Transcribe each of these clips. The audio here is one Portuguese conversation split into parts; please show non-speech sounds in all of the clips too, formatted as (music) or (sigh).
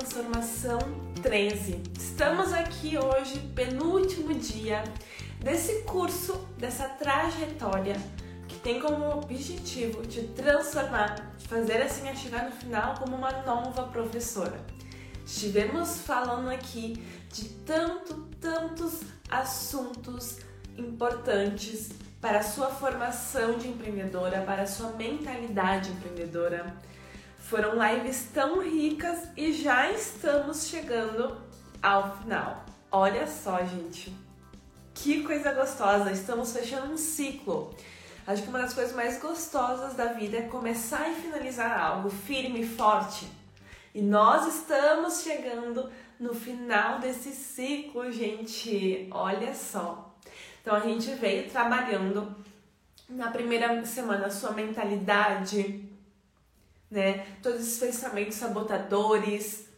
Transformação 13. Estamos aqui hoje, penúltimo dia desse curso, dessa trajetória que tem como objetivo te transformar, te fazer assim a chegar no final como uma nova professora. Estivemos falando aqui de tanto, tantos assuntos importantes para a sua formação de empreendedora, para a sua mentalidade empreendedora foram lives tão ricas e já estamos chegando ao final. Olha só, gente. Que coisa gostosa! Estamos fechando um ciclo. Acho que uma das coisas mais gostosas da vida é começar e finalizar algo firme e forte. E nós estamos chegando no final desse ciclo, gente. Olha só. Então a gente veio trabalhando na primeira semana a sua mentalidade, né? Todos esses pensamentos sabotadores,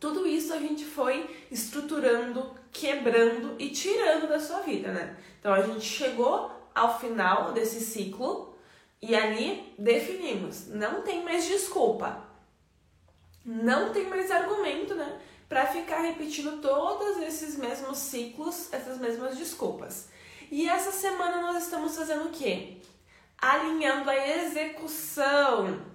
tudo isso a gente foi estruturando, quebrando e tirando da sua vida, né? Então a gente chegou ao final desse ciclo e ali definimos, não tem mais desculpa. Não tem mais argumento, né? Para ficar repetindo todos esses mesmos ciclos, essas mesmas desculpas. E essa semana nós estamos fazendo o quê? Alinhando a execução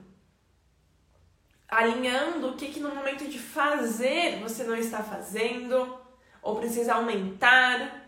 alinhando o que, que no momento de fazer você não está fazendo ou precisa aumentar.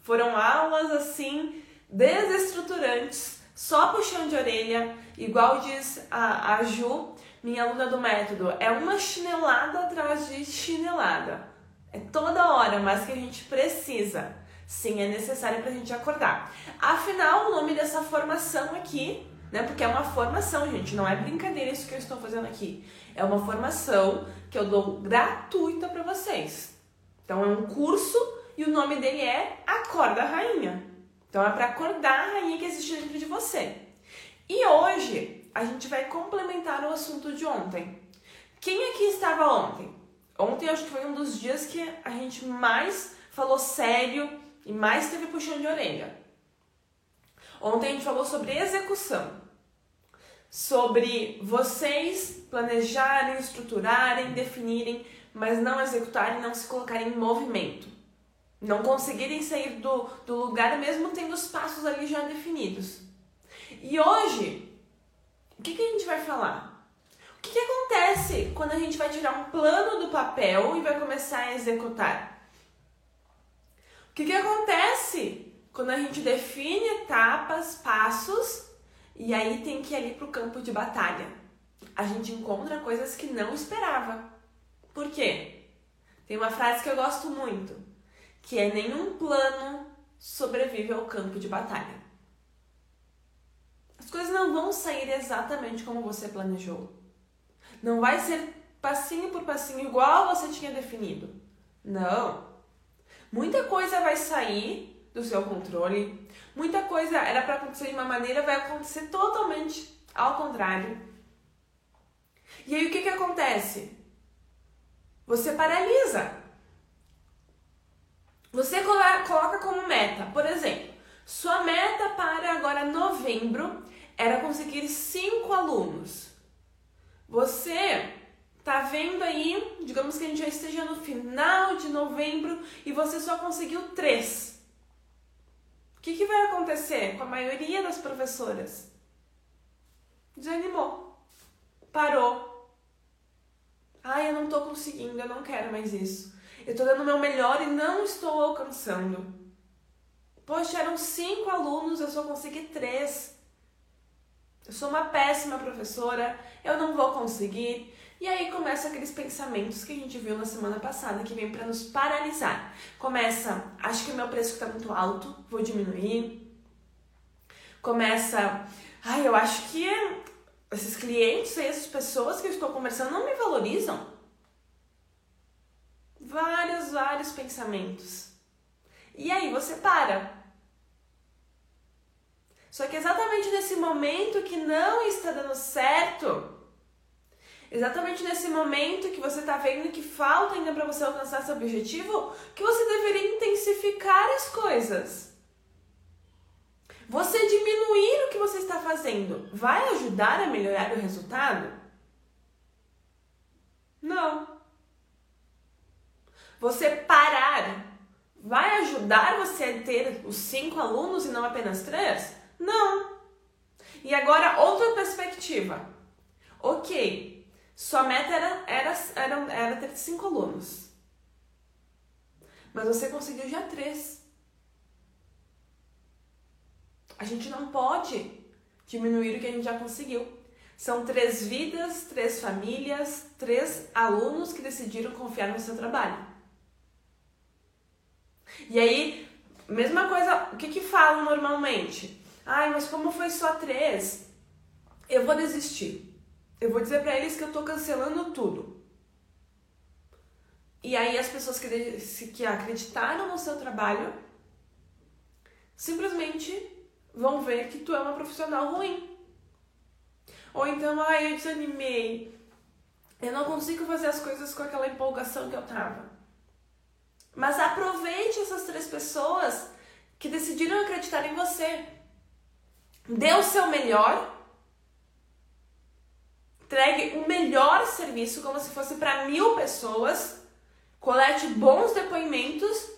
Foram aulas assim desestruturantes, só puxão de orelha, igual diz a, a Ju, minha aluna do método, é uma chinelada atrás de chinelada. É toda hora, mas que a gente precisa. Sim, é necessário para a gente acordar. Afinal, o nome dessa formação aqui né? Porque é uma formação, gente, não é brincadeira isso que eu estou fazendo aqui. É uma formação que eu dou gratuita para vocês. Então é um curso e o nome dele é Acorda Rainha. Então é para acordar a rainha que existe dentro de você. E hoje a gente vai complementar o assunto de ontem. Quem aqui estava ontem? Ontem acho que foi um dos dias que a gente mais falou sério e mais teve puxão de orelha. Ontem a gente falou sobre execução sobre vocês planejarem, estruturarem, definirem, mas não executarem, não se colocarem em movimento. Não conseguirem sair do, do lugar mesmo tendo os passos ali já definidos. E hoje, o que, que a gente vai falar? O que, que acontece quando a gente vai tirar um plano do papel e vai começar a executar? O que, que acontece quando a gente define etapas, passos e aí tem que ir ali pro campo de batalha. A gente encontra coisas que não esperava. Por quê? Tem uma frase que eu gosto muito, que é nenhum plano sobrevive ao campo de batalha. As coisas não vão sair exatamente como você planejou. Não vai ser passinho por passinho igual você tinha definido. Não. Muita coisa vai sair do seu controle. Muita coisa era para acontecer de uma maneira, vai acontecer totalmente ao contrário. E aí o que, que acontece? Você paralisa. Você coloca como meta, por exemplo, sua meta para agora novembro era conseguir cinco alunos. Você tá vendo aí, digamos que a gente já esteja no final de novembro e você só conseguiu três que, que vai acontecer com a maioria das professoras? Desanimou. Parou. Ai, eu não tô conseguindo, eu não quero mais isso. Eu tô dando o meu melhor e não estou alcançando. Poxa, eram cinco alunos, eu só consegui três. Eu sou uma péssima professora, eu não vou conseguir. E aí começa aqueles pensamentos que a gente viu na semana passada que vem para nos paralisar. Começa, acho que o meu preço está muito alto, vou diminuir. Começa, ai, eu acho que esses clientes, essas pessoas que eu estou conversando não me valorizam. Vários, vários pensamentos. E aí você para. Só que exatamente nesse momento que não está dando certo, exatamente nesse momento que você está vendo que falta ainda para você alcançar seu objetivo, que você deveria intensificar as coisas. Você diminuir o que você está fazendo vai ajudar a melhorar o resultado? Não. Você parar vai ajudar você a ter os cinco alunos e não apenas três? Não. E agora, outra perspectiva. Ok, sua meta era, era, era, era ter cinco alunos. Mas você conseguiu já três. A gente não pode diminuir o que a gente já conseguiu. São três vidas, três famílias, três alunos que decidiram confiar no seu trabalho. E aí, mesma coisa, o que que falam normalmente? Ai, mas como foi só três? Eu vou desistir. Eu vou dizer para eles que eu tô cancelando tudo. E aí as pessoas que, que acreditaram no seu trabalho simplesmente vão ver que tu é uma profissional ruim. Ou então, ai, eu desanimei. Eu não consigo fazer as coisas com aquela empolgação que eu tava. Mas aproveite essas três pessoas que decidiram acreditar em você. Dê o seu melhor. Entregue o melhor serviço, como se fosse para mil pessoas. Colete bons depoimentos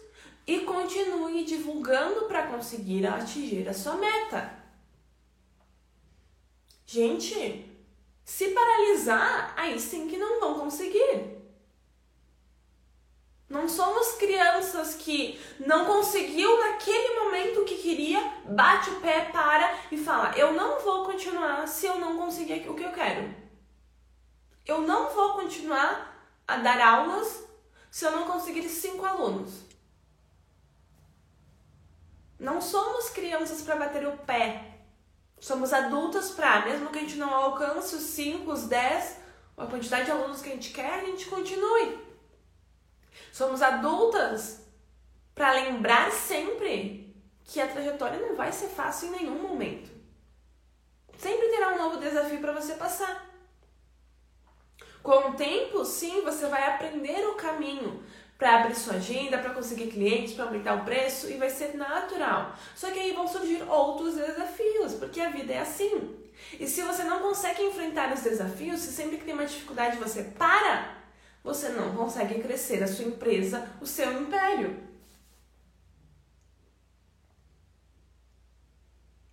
e continue divulgando para conseguir atingir a sua meta. Gente, se paralisar, aí sim que não vão conseguir. Não somos crianças que não conseguiu naquele momento o que queria, bate o pé, para e fala: Eu não vou continuar se eu não conseguir o que eu quero. Eu não vou continuar a dar aulas se eu não conseguir cinco alunos. Não somos crianças para bater o pé. Somos adultas para, mesmo que a gente não alcance os cinco, os dez, a quantidade de alunos que a gente quer, a gente continue. Somos adultas para lembrar sempre que a trajetória não vai ser fácil em nenhum momento. Sempre terá um novo desafio para você passar. Com o tempo, sim, você vai aprender o caminho para abrir sua agenda, para conseguir clientes, para aumentar o preço e vai ser natural. Só que aí vão surgir outros desafios, porque a vida é assim. E se você não consegue enfrentar os desafios, se sempre que tem uma dificuldade você para, você não consegue crescer a sua empresa, o seu império.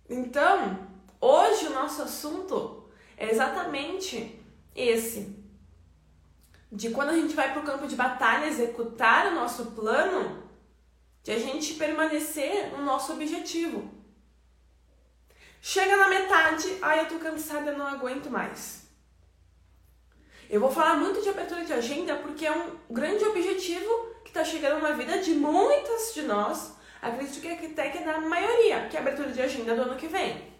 Então, hoje o nosso assunto é exatamente esse. De quando a gente vai para o campo de batalha executar o nosso plano, de a gente permanecer no nosso objetivo. Chega na metade, ai eu tô cansada, eu não aguento mais. Eu vou falar muito de abertura de agenda porque é um grande objetivo que está chegando na vida de muitas de nós. Acredito que até que na maioria, que é a abertura de agenda do ano que vem.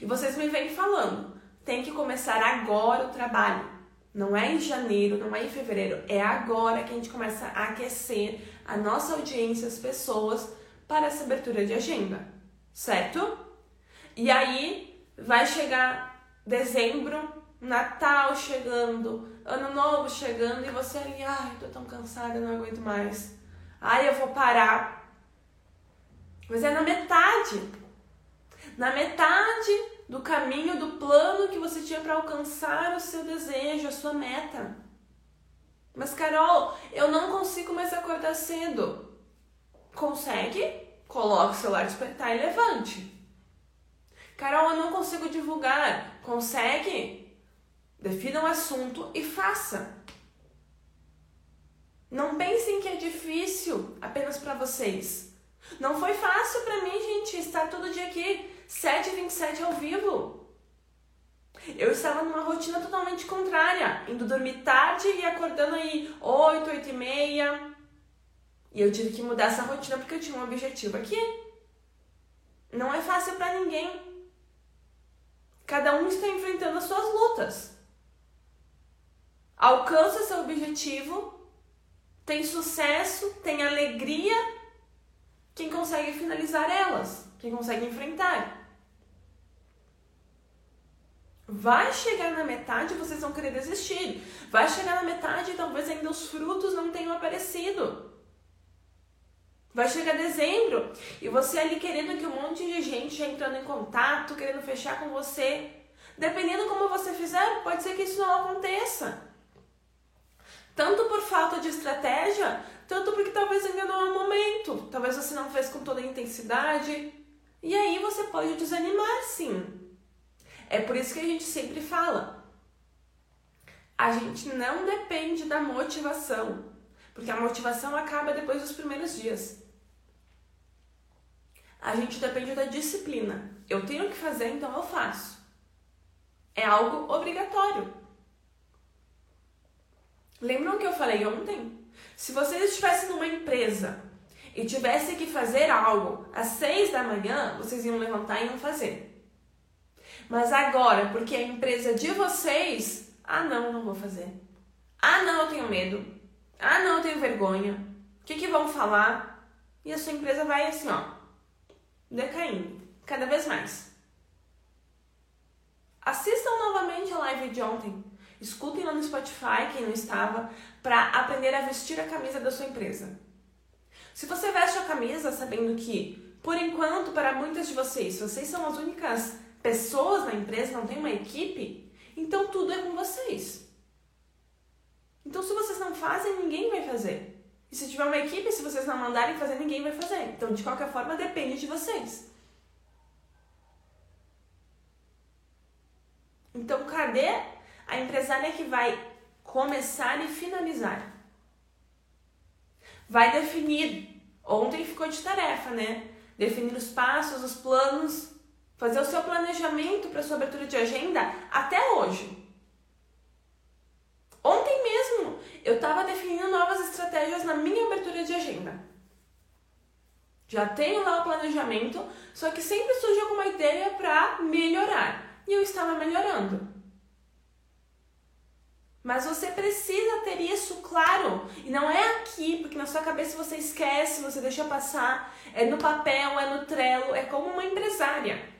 E vocês me vêm falando, tem que começar agora o trabalho. Não é em janeiro, não é em fevereiro, é agora que a gente começa a aquecer a nossa audiência, as pessoas, para essa abertura de agenda, certo? E aí vai chegar dezembro, Natal chegando, Ano Novo chegando e você ali, ai, tô tão cansada, não aguento mais. Ai, eu vou parar. Mas é na metade. Na metade do caminho, do plano que você tinha para alcançar o seu desejo, a sua meta. Mas, Carol, eu não consigo mais acordar cedo. Consegue? Coloque o celular despertar e levante. Carol, eu não consigo divulgar. Consegue? Defina o um assunto e faça. Não pensem que é difícil apenas para vocês. Não foi fácil para mim, gente, estar todo dia aqui, 7h27 ao vivo. Eu estava numa rotina totalmente contrária, indo dormir tarde e acordando aí 8, 8 e meia. E eu tive que mudar essa rotina porque eu tinha um objetivo aqui. Não é fácil para ninguém. Cada um está enfrentando as suas lutas alcança seu objetivo, tem sucesso, tem alegria quem consegue finalizar elas, quem consegue enfrentar. Vai chegar na metade e vocês vão querer desistir. Vai chegar na metade e talvez ainda os frutos não tenham aparecido. Vai chegar dezembro e você ali querendo que um monte de gente já entrando em contato, querendo fechar com você. Dependendo como você fizer, pode ser que isso não aconteça. Tanto por falta de estratégia, tanto porque talvez ainda não é o momento, talvez você não fez com toda a intensidade. E aí você pode desanimar sim. É por isso que a gente sempre fala. A gente não depende da motivação, porque a motivação acaba depois dos primeiros dias. A gente depende da disciplina. Eu tenho que fazer, então eu faço. É algo obrigatório. Lembram que eu falei ontem? Se vocês estivessem numa empresa e tivessem que fazer algo às seis da manhã, vocês iam levantar e iam fazer. Mas agora, porque a empresa de vocês, ah não, não vou fazer. Ah não, eu tenho medo. Ah não, eu tenho vergonha. O que, que vão falar? E a sua empresa vai assim, ó, decaindo, cada vez mais. Assistam novamente a live de ontem. Escutem lá no Spotify, quem não estava, para aprender a vestir a camisa da sua empresa. Se você veste a camisa sabendo que, por enquanto, para muitas de vocês, vocês são as únicas pessoas na empresa, não tem uma equipe, então tudo é com vocês. Então, se vocês não fazem, ninguém vai fazer. E se tiver uma equipe, se vocês não mandarem fazer, ninguém vai fazer. Então, de qualquer forma, depende de vocês. Então, cadê a empresária que vai começar e finalizar? Vai definir. Ontem ficou de tarefa, né? Definir os passos, os planos, fazer o seu planejamento para sua abertura de agenda até hoje. Ontem mesmo eu estava definindo novas estratégias na minha abertura de agenda. Já tenho lá o planejamento, só que sempre surge alguma ideia para melhorar. E eu estava melhorando. Mas você precisa ter isso claro. E não é aqui, porque na sua cabeça você esquece, você deixa passar. É no papel, é no trelo, é como uma empresária.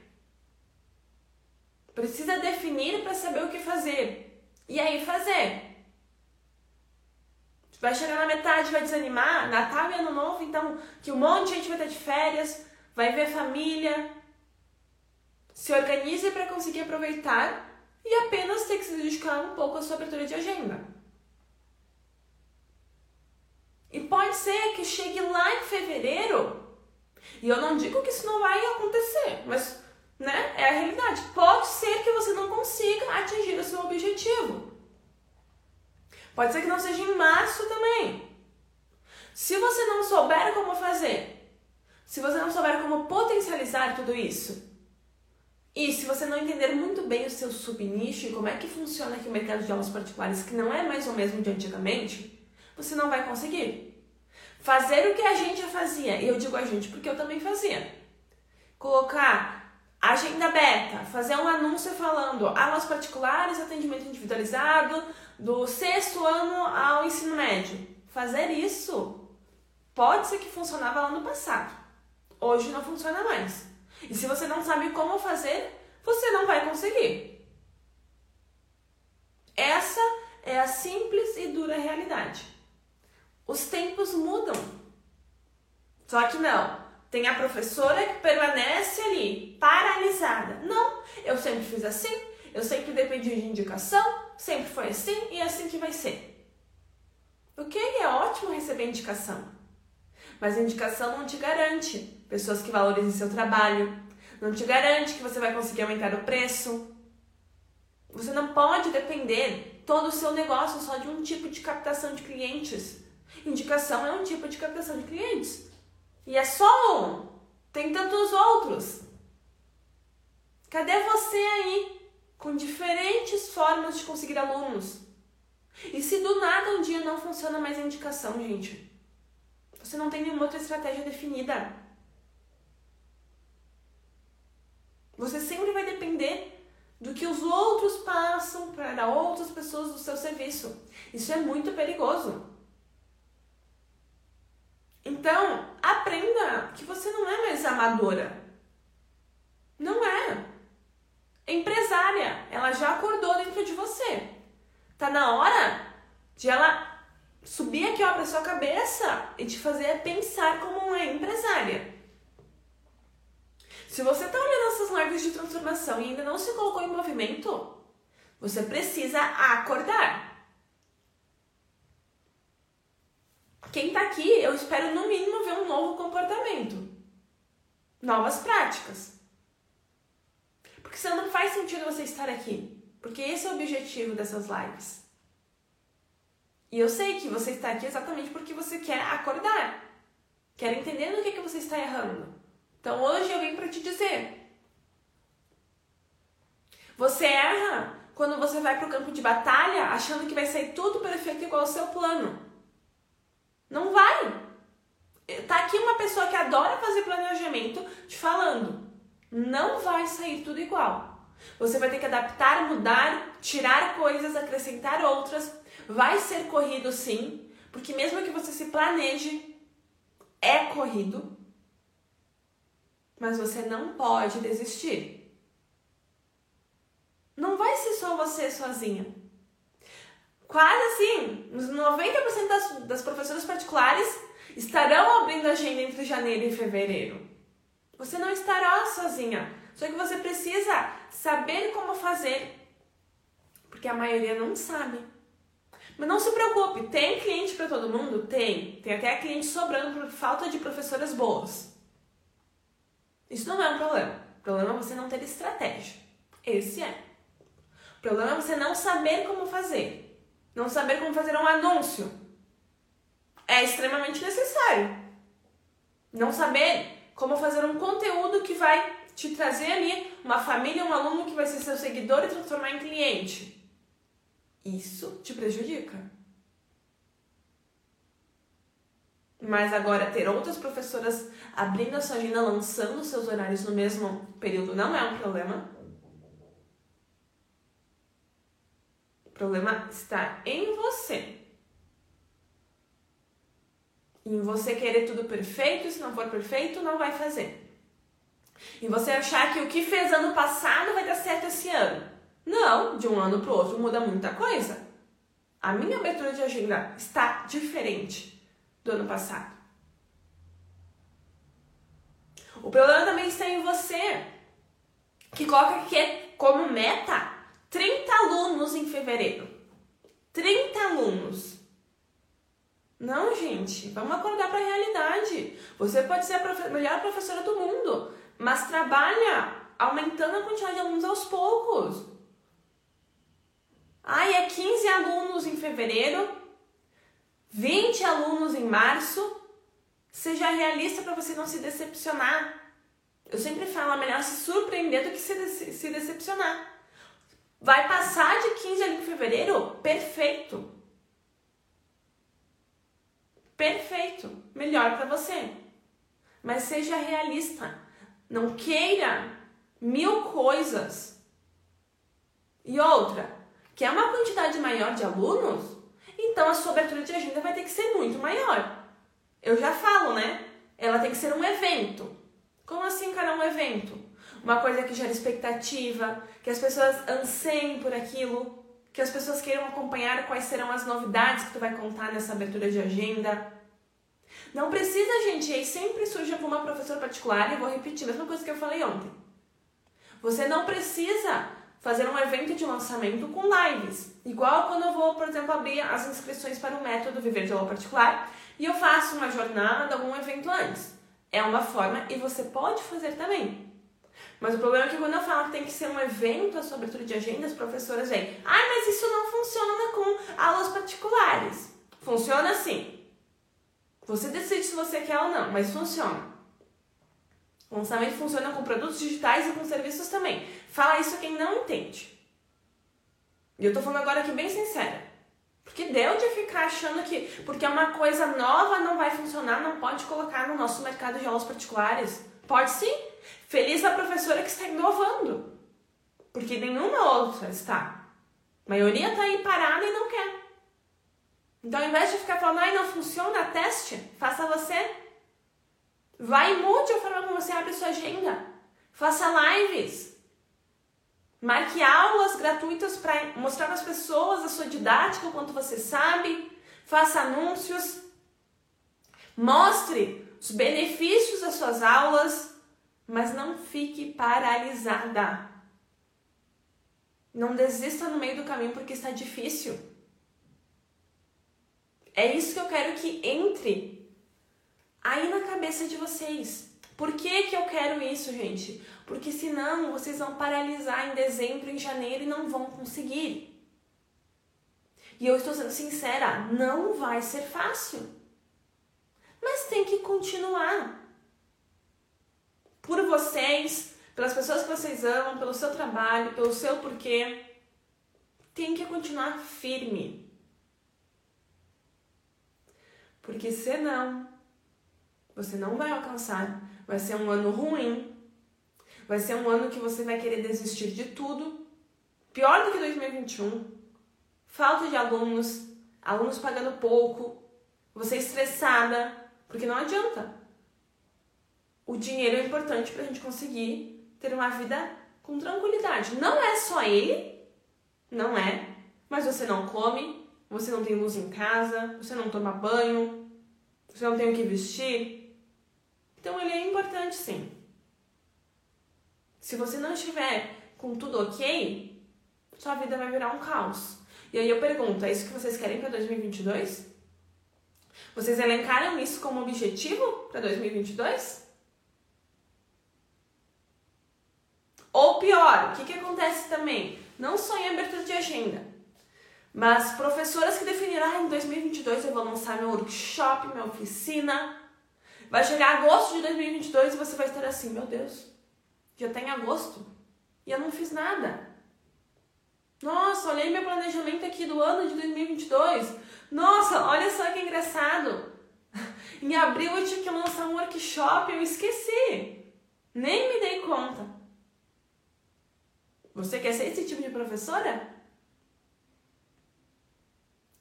Precisa definir para saber o que fazer. E aí fazer. Vai chegar na metade, vai desanimar, Natal e Ano Novo, então, que um monte de gente vai estar de férias, vai ver família. Se organize para conseguir aproveitar e apenas ter que se dedicar um pouco à sua abertura de agenda. E pode ser que chegue lá em fevereiro, e eu não digo que isso não vai acontecer, mas né, é a realidade. Pode ser que você não consiga atingir o seu objetivo. Pode ser que não seja em março também. Se você não souber como fazer, se você não souber como potencializar tudo isso, e se você não entender muito bem o seu subnicho e como é que funciona aqui o mercado de aulas particulares, que não é mais o mesmo de antigamente, você não vai conseguir. Fazer o que a gente já fazia, e eu digo a gente porque eu também fazia. Colocar agenda aberta, fazer um anúncio falando aulas particulares, atendimento individualizado, do sexto ano ao ensino médio. Fazer isso pode ser que funcionava lá no passado. Hoje não funciona mais. E se você não sabe como fazer, você não vai conseguir. Essa é a simples e dura realidade. Os tempos mudam. Só que não. Tem a professora que permanece ali, paralisada. Não, eu sempre fiz assim, eu sempre dependi de indicação, sempre foi assim e é assim que vai ser. Ok, é ótimo receber indicação, mas indicação não te garante pessoas que valorizem seu trabalho, não te garante que você vai conseguir aumentar o preço. Você não pode depender todo o seu negócio só de um tipo de captação de clientes. Indicação é um tipo de captação de clientes. E é só um. Tem tantos outros. Cadê você aí? com diferentes formas de conseguir alunos. E se do nada um dia não funciona mais a indicação, gente, você não tem nenhuma outra estratégia definida. Você sempre vai depender do que os outros passam para outras pessoas do seu serviço. Isso é muito perigoso. Então, aprenda que você não é mais amadora. Não é empresária, ela já acordou dentro de você. Tá na hora de ela subir aqui ó pra sua cabeça e te fazer pensar como uma empresária. Se você tá olhando essas lives de transformação e ainda não se colocou em movimento, você precisa acordar. Espero no mínimo ver um novo comportamento, novas práticas. Porque senão não faz sentido você estar aqui. Porque esse é o objetivo dessas lives. E eu sei que você está aqui exatamente porque você quer acordar. Quer entender no que, que você está errando. Então hoje eu vim para te dizer. Você erra quando você vai para o campo de batalha achando que vai sair tudo perfeito igual ao seu plano. Não vai. Tá aqui uma pessoa que adora fazer planejamento te falando. Não vai sair tudo igual. Você vai ter que adaptar, mudar, tirar coisas, acrescentar outras. Vai ser corrido sim, porque mesmo que você se planeje, é corrido. Mas você não pode desistir. Não vai ser só você sozinha. Quase assim, uns 90% das, das professoras particulares estarão abrindo agenda entre janeiro e fevereiro. Você não estará sozinha. Só que você precisa saber como fazer, porque a maioria não sabe. Mas não se preocupe, tem cliente para todo mundo? Tem. Tem até cliente sobrando por falta de professoras boas. Isso não é um problema. O problema é você não ter estratégia. Esse é. O problema é você não saber como fazer. Não saber como fazer um anúncio. É extremamente necessário. Não saber como fazer um conteúdo que vai te trazer ali uma família, um aluno que vai ser seu seguidor e transformar em cliente. Isso te prejudica. Mas agora, ter outras professoras abrindo a sua agenda, lançando seus horários no mesmo período, não é um problema. Problema está em você. Em você querer tudo perfeito, se não for perfeito, não vai fazer. E você achar que o que fez ano passado vai dar certo esse ano. Não, de um ano para o outro muda muita coisa. A minha abertura de agenda está diferente do ano passado. O problema também está em você, que coloca que é como meta 30 alunos em fevereiro. 30 alunos. Não, gente, vamos acordar para a realidade. Você pode ser a profe melhor professora do mundo, mas trabalha aumentando a quantidade de alunos aos poucos. Ai, é 15 alunos em fevereiro, 20 alunos em março. Seja realista para você não se decepcionar. Eu sempre falo, é melhor se surpreender do que se, se decepcionar. Vai passar de 15 ali em fevereiro? Perfeito. Perfeito. Melhor para você. Mas seja realista. Não queira mil coisas. E outra, quer uma quantidade maior de alunos? Então a sua abertura de agenda vai ter que ser muito maior. Eu já falo, né? Ela tem que ser um evento. Como assim, cara, um evento? Uma coisa que gera expectativa, que as pessoas anseiem por aquilo, que as pessoas queiram acompanhar quais serão as novidades que tu vai contar nessa abertura de agenda. Não precisa, gente, aí sempre surge alguma professora particular, e vou repetir a mesma coisa que eu falei ontem. Você não precisa fazer um evento de lançamento com lives. Igual quando eu vou, por exemplo, abrir as inscrições para o método Viver de Aula Particular e eu faço uma jornada, algum evento antes. É uma forma e você pode fazer também. Mas o problema é que quando eu falo que tem que ser um evento a sua abertura de agenda, as professoras vêm, ai, mas isso não funciona com aulas particulares. Funciona sim. Você decide se você quer ou não, mas funciona. O lançamento funciona com produtos digitais e com serviços também. Fala isso quem não entende. E eu tô falando agora aqui bem sincera. Porque deu de ficar achando que porque é uma coisa nova não vai funcionar, não pode colocar no nosso mercado de aulas particulares. Pode sim. Feliz a professora que está inovando. Porque nenhuma outra está. A maioria está aí parada e não quer. Então, ao invés de ficar falando, ai, não funciona, teste, faça você. Vai e mude a forma como você abre sua agenda. Faça lives. Marque aulas gratuitas para mostrar para as pessoas a sua didática, o quanto você sabe. Faça anúncios. Mostre os benefícios das suas aulas, mas não fique paralisada. Não desista no meio do caminho porque está difícil. É isso que eu quero que entre aí na cabeça de vocês. Por que, que eu quero isso, gente? Porque senão vocês vão paralisar em dezembro, em janeiro e não vão conseguir. E eu estou sendo sincera, não vai ser fácil. Mas tem que continuar. Por vocês, pelas pessoas que vocês amam, pelo seu trabalho, pelo seu porquê. Tem que continuar firme. Porque senão, você não vai alcançar. Vai ser um ano ruim. Vai ser um ano que você vai querer desistir de tudo. Pior do que 2021 falta de alunos, alunos pagando pouco, você estressada, porque não adianta. O dinheiro é importante para a gente conseguir ter uma vida com tranquilidade. Não é só ele, não é, mas você não come, você não tem luz em casa, você não toma banho, você não tem o que vestir. Então ele é importante sim. Se você não estiver com tudo ok, sua vida vai virar um caos. E aí eu pergunto, é isso que vocês querem para 2022? Vocês elencaram isso como objetivo para 2022? Ou pior, o que, que acontece também? Não só em abertura de agenda, mas professoras que definiram, ah, em 2022 eu vou lançar meu workshop, minha oficina. Vai chegar agosto de 2022 e você vai estar assim, meu Deus, já tem tá agosto e eu não fiz nada. Nossa, olhei meu planejamento aqui do ano de 2022. Nossa, olha só que engraçado. (laughs) Em abril eu tinha que lançar um workshop, eu esqueci. Nem me dei conta. Você quer ser esse tipo de professora?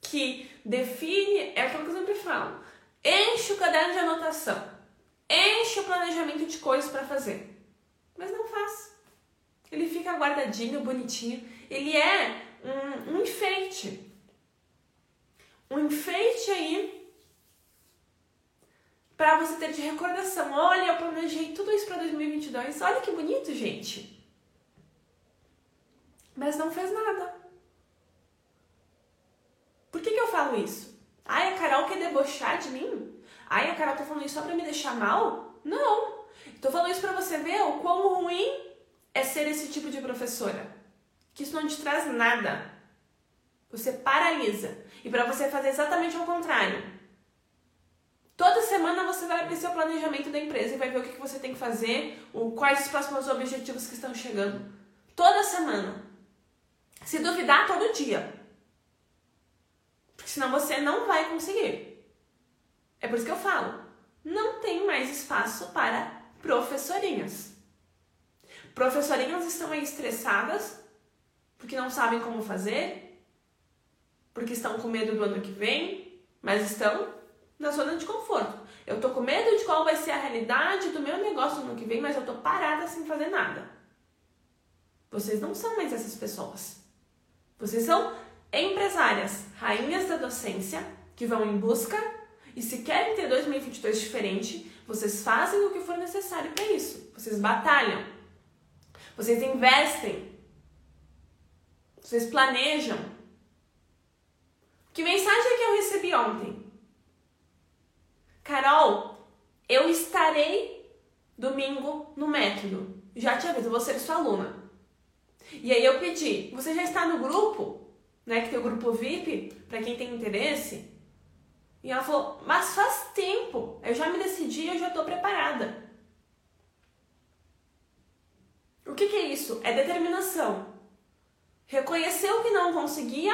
Que define, é aquilo que eu sempre falo. Enche o caderno de anotação. Enche o planejamento de coisas para fazer. Mas não faz. Ele fica guardadinho, bonitinho ele é um, um enfeite. Um enfeite aí para você ter de recordação. Olha, eu planejei tudo isso para 2022. Olha que bonito, gente. Mas não fez nada. Por que, que eu falo isso? Ai, a Carol quer debochar de mim? Ai, a Carol tá falando isso só pra me deixar mal? Não. Tô falando isso pra você ver o quão ruim é ser esse tipo de professora que isso não te traz nada. Você paralisa. E para você fazer exatamente o contrário. Toda semana você vai abrir seu planejamento da empresa e vai ver o que você tem que fazer, quais os próximos objetivos que estão chegando. Toda semana. Se duvidar, todo dia. Porque senão você não vai conseguir. É por isso que eu falo. Não tem mais espaço para professorinhas. Professorinhas estão aí estressadas porque não sabem como fazer, porque estão com medo do ano que vem, mas estão na zona de conforto. Eu tô com medo de qual vai ser a realidade do meu negócio no ano que vem, mas eu tô parada sem fazer nada. Vocês não são mais essas pessoas. Vocês são empresárias, rainhas da docência, que vão em busca e se querem ter 2022 diferente, vocês fazem o que for necessário para isso. Vocês batalham. Vocês investem vocês planejam. Que mensagem que eu recebi ontem? Carol, eu estarei domingo no método. Já te aviso, vou ser sua aluna. E aí eu pedi, você já está no grupo? Né, que tem o grupo VIP, para quem tem interesse? E ela falou, mas faz tempo, eu já me decidi, eu já estou preparada. O que, que é isso? É determinação reconheceu que não conseguia,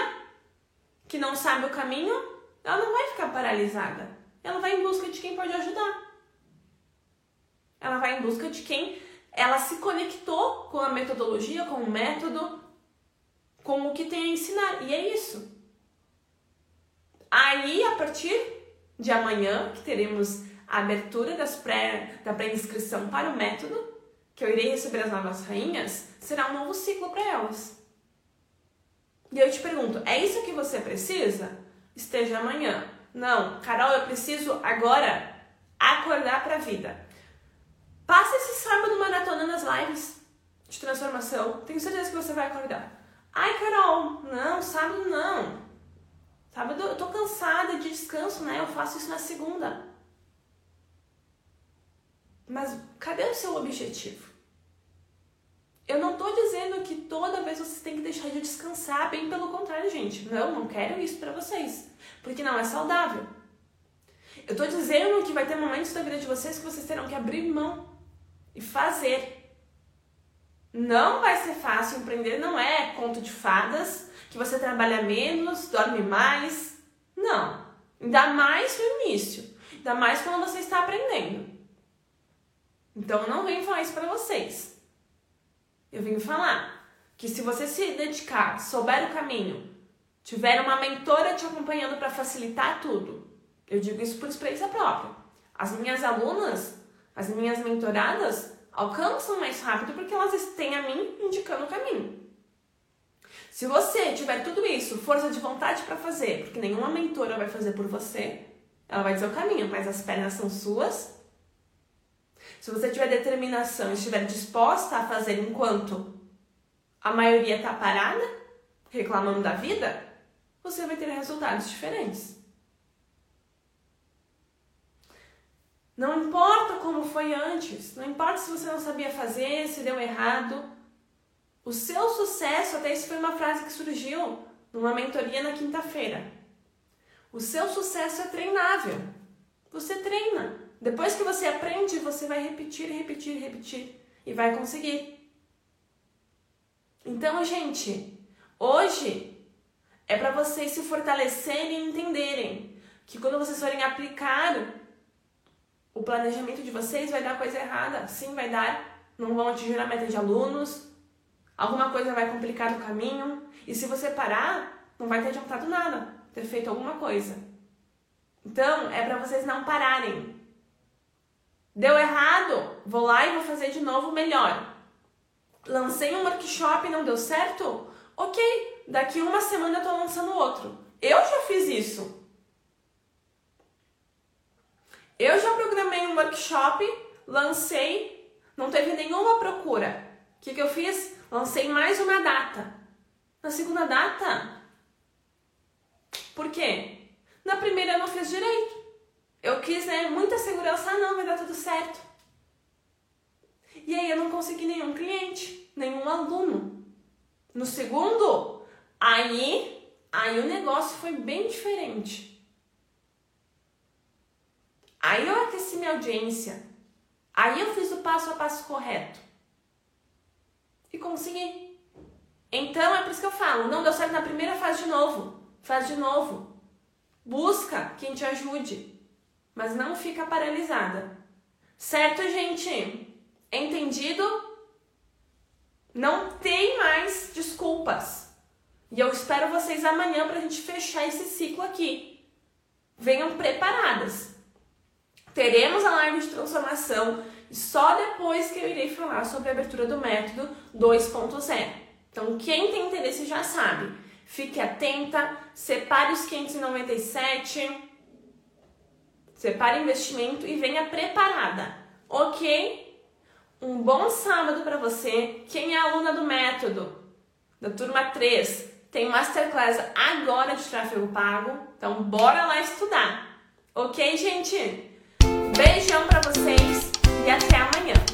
que não sabe o caminho, ela não vai ficar paralisada. Ela vai em busca de quem pode ajudar. Ela vai em busca de quem ela se conectou com a metodologia, com o método, com o que tem a ensinar. E é isso. Aí, a partir de amanhã, que teremos a abertura das pré, da pré-inscrição para o método, que eu irei receber as novas rainhas, será um novo ciclo para elas. E eu te pergunto, é isso que você precisa? Esteja amanhã. Não, Carol, eu preciso agora acordar para a vida. Passa esse sábado maratona nas lives de transformação. Tenho certeza que você vai acordar. Ai, Carol, não, sábado não. Sábado eu tô cansada de descanso, né? Eu faço isso na segunda. Mas cadê o seu objetivo? Eu não tô dizendo que toda vez vocês têm que deixar de descansar, bem pelo contrário, gente. Não, não quero isso para vocês, porque não é saudável. Eu tô dizendo que vai ter momentos da vida de vocês que vocês terão que abrir mão e fazer. Não vai ser fácil empreender, não é conto de fadas, que você trabalha menos, dorme mais. Não. Ainda mais no início. Ainda mais quando você está aprendendo. Então não venho falar isso para vocês. Eu vim falar que se você se dedicar, souber o caminho, tiver uma mentora te acompanhando para facilitar tudo, eu digo isso por experiência própria. As minhas alunas, as minhas mentoradas, alcançam mais rápido porque elas têm a mim indicando o caminho. Se você tiver tudo isso, força de vontade para fazer, porque nenhuma mentora vai fazer por você, ela vai dizer o caminho, mas as pernas são suas se você tiver determinação e estiver disposta a fazer enquanto a maioria está parada, reclamando da vida, você vai ter resultados diferentes. Não importa como foi antes, não importa se você não sabia fazer, se deu errado. O seu sucesso, até isso foi uma frase que surgiu numa mentoria na quinta-feira. O seu sucesso é treinável. Você treina. Depois que você aprende, você vai repetir, repetir, repetir e vai conseguir. Então, gente, hoje é para vocês se fortalecerem e entenderem que quando vocês forem aplicar o planejamento de vocês, vai dar coisa errada. Sim, vai dar. Não vão atingir a meta de alunos. Alguma coisa vai complicar o caminho. E se você parar, não vai ter adiantado nada ter feito alguma coisa. Então, é para vocês não pararem. Deu errado? Vou lá e vou fazer de novo melhor. Lancei um workshop e não deu certo? Ok, daqui uma semana eu tô lançando outro. Eu já fiz isso. Eu já programei um workshop, lancei, não teve nenhuma procura. O que, que eu fiz? Lancei mais uma data. Na segunda data, por quê? Na primeira eu não fiz direito. Eu quis, né, muita segurança, ah, não, vai dar tudo certo. E aí eu não consegui nenhum cliente, nenhum aluno. No segundo, aí, aí o negócio foi bem diferente. Aí eu aqueci minha audiência. Aí eu fiz o passo a passo correto. E consegui. Então é por isso que eu falo, não deu certo na primeira, faz de novo. Faz de novo. Busca quem te ajude mas não fica paralisada. Certo, gente? Entendido? Não tem mais desculpas. E eu espero vocês amanhã para a gente fechar esse ciclo aqui. Venham preparadas. Teremos a live de transformação e só depois que eu irei falar sobre a abertura do método 2.0. Então, quem tem interesse já sabe. Fique atenta, separe os 597 Separe investimento e venha preparada, ok? Um bom sábado para você. Quem é aluna do método da turma 3 tem masterclass agora de tráfego pago, então bora lá estudar. Ok, gente? Beijão para vocês e até amanhã.